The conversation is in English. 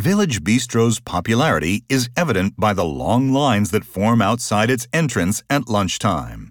Village Bistro's popularity is evident by the long lines that form outside its entrance at lunchtime.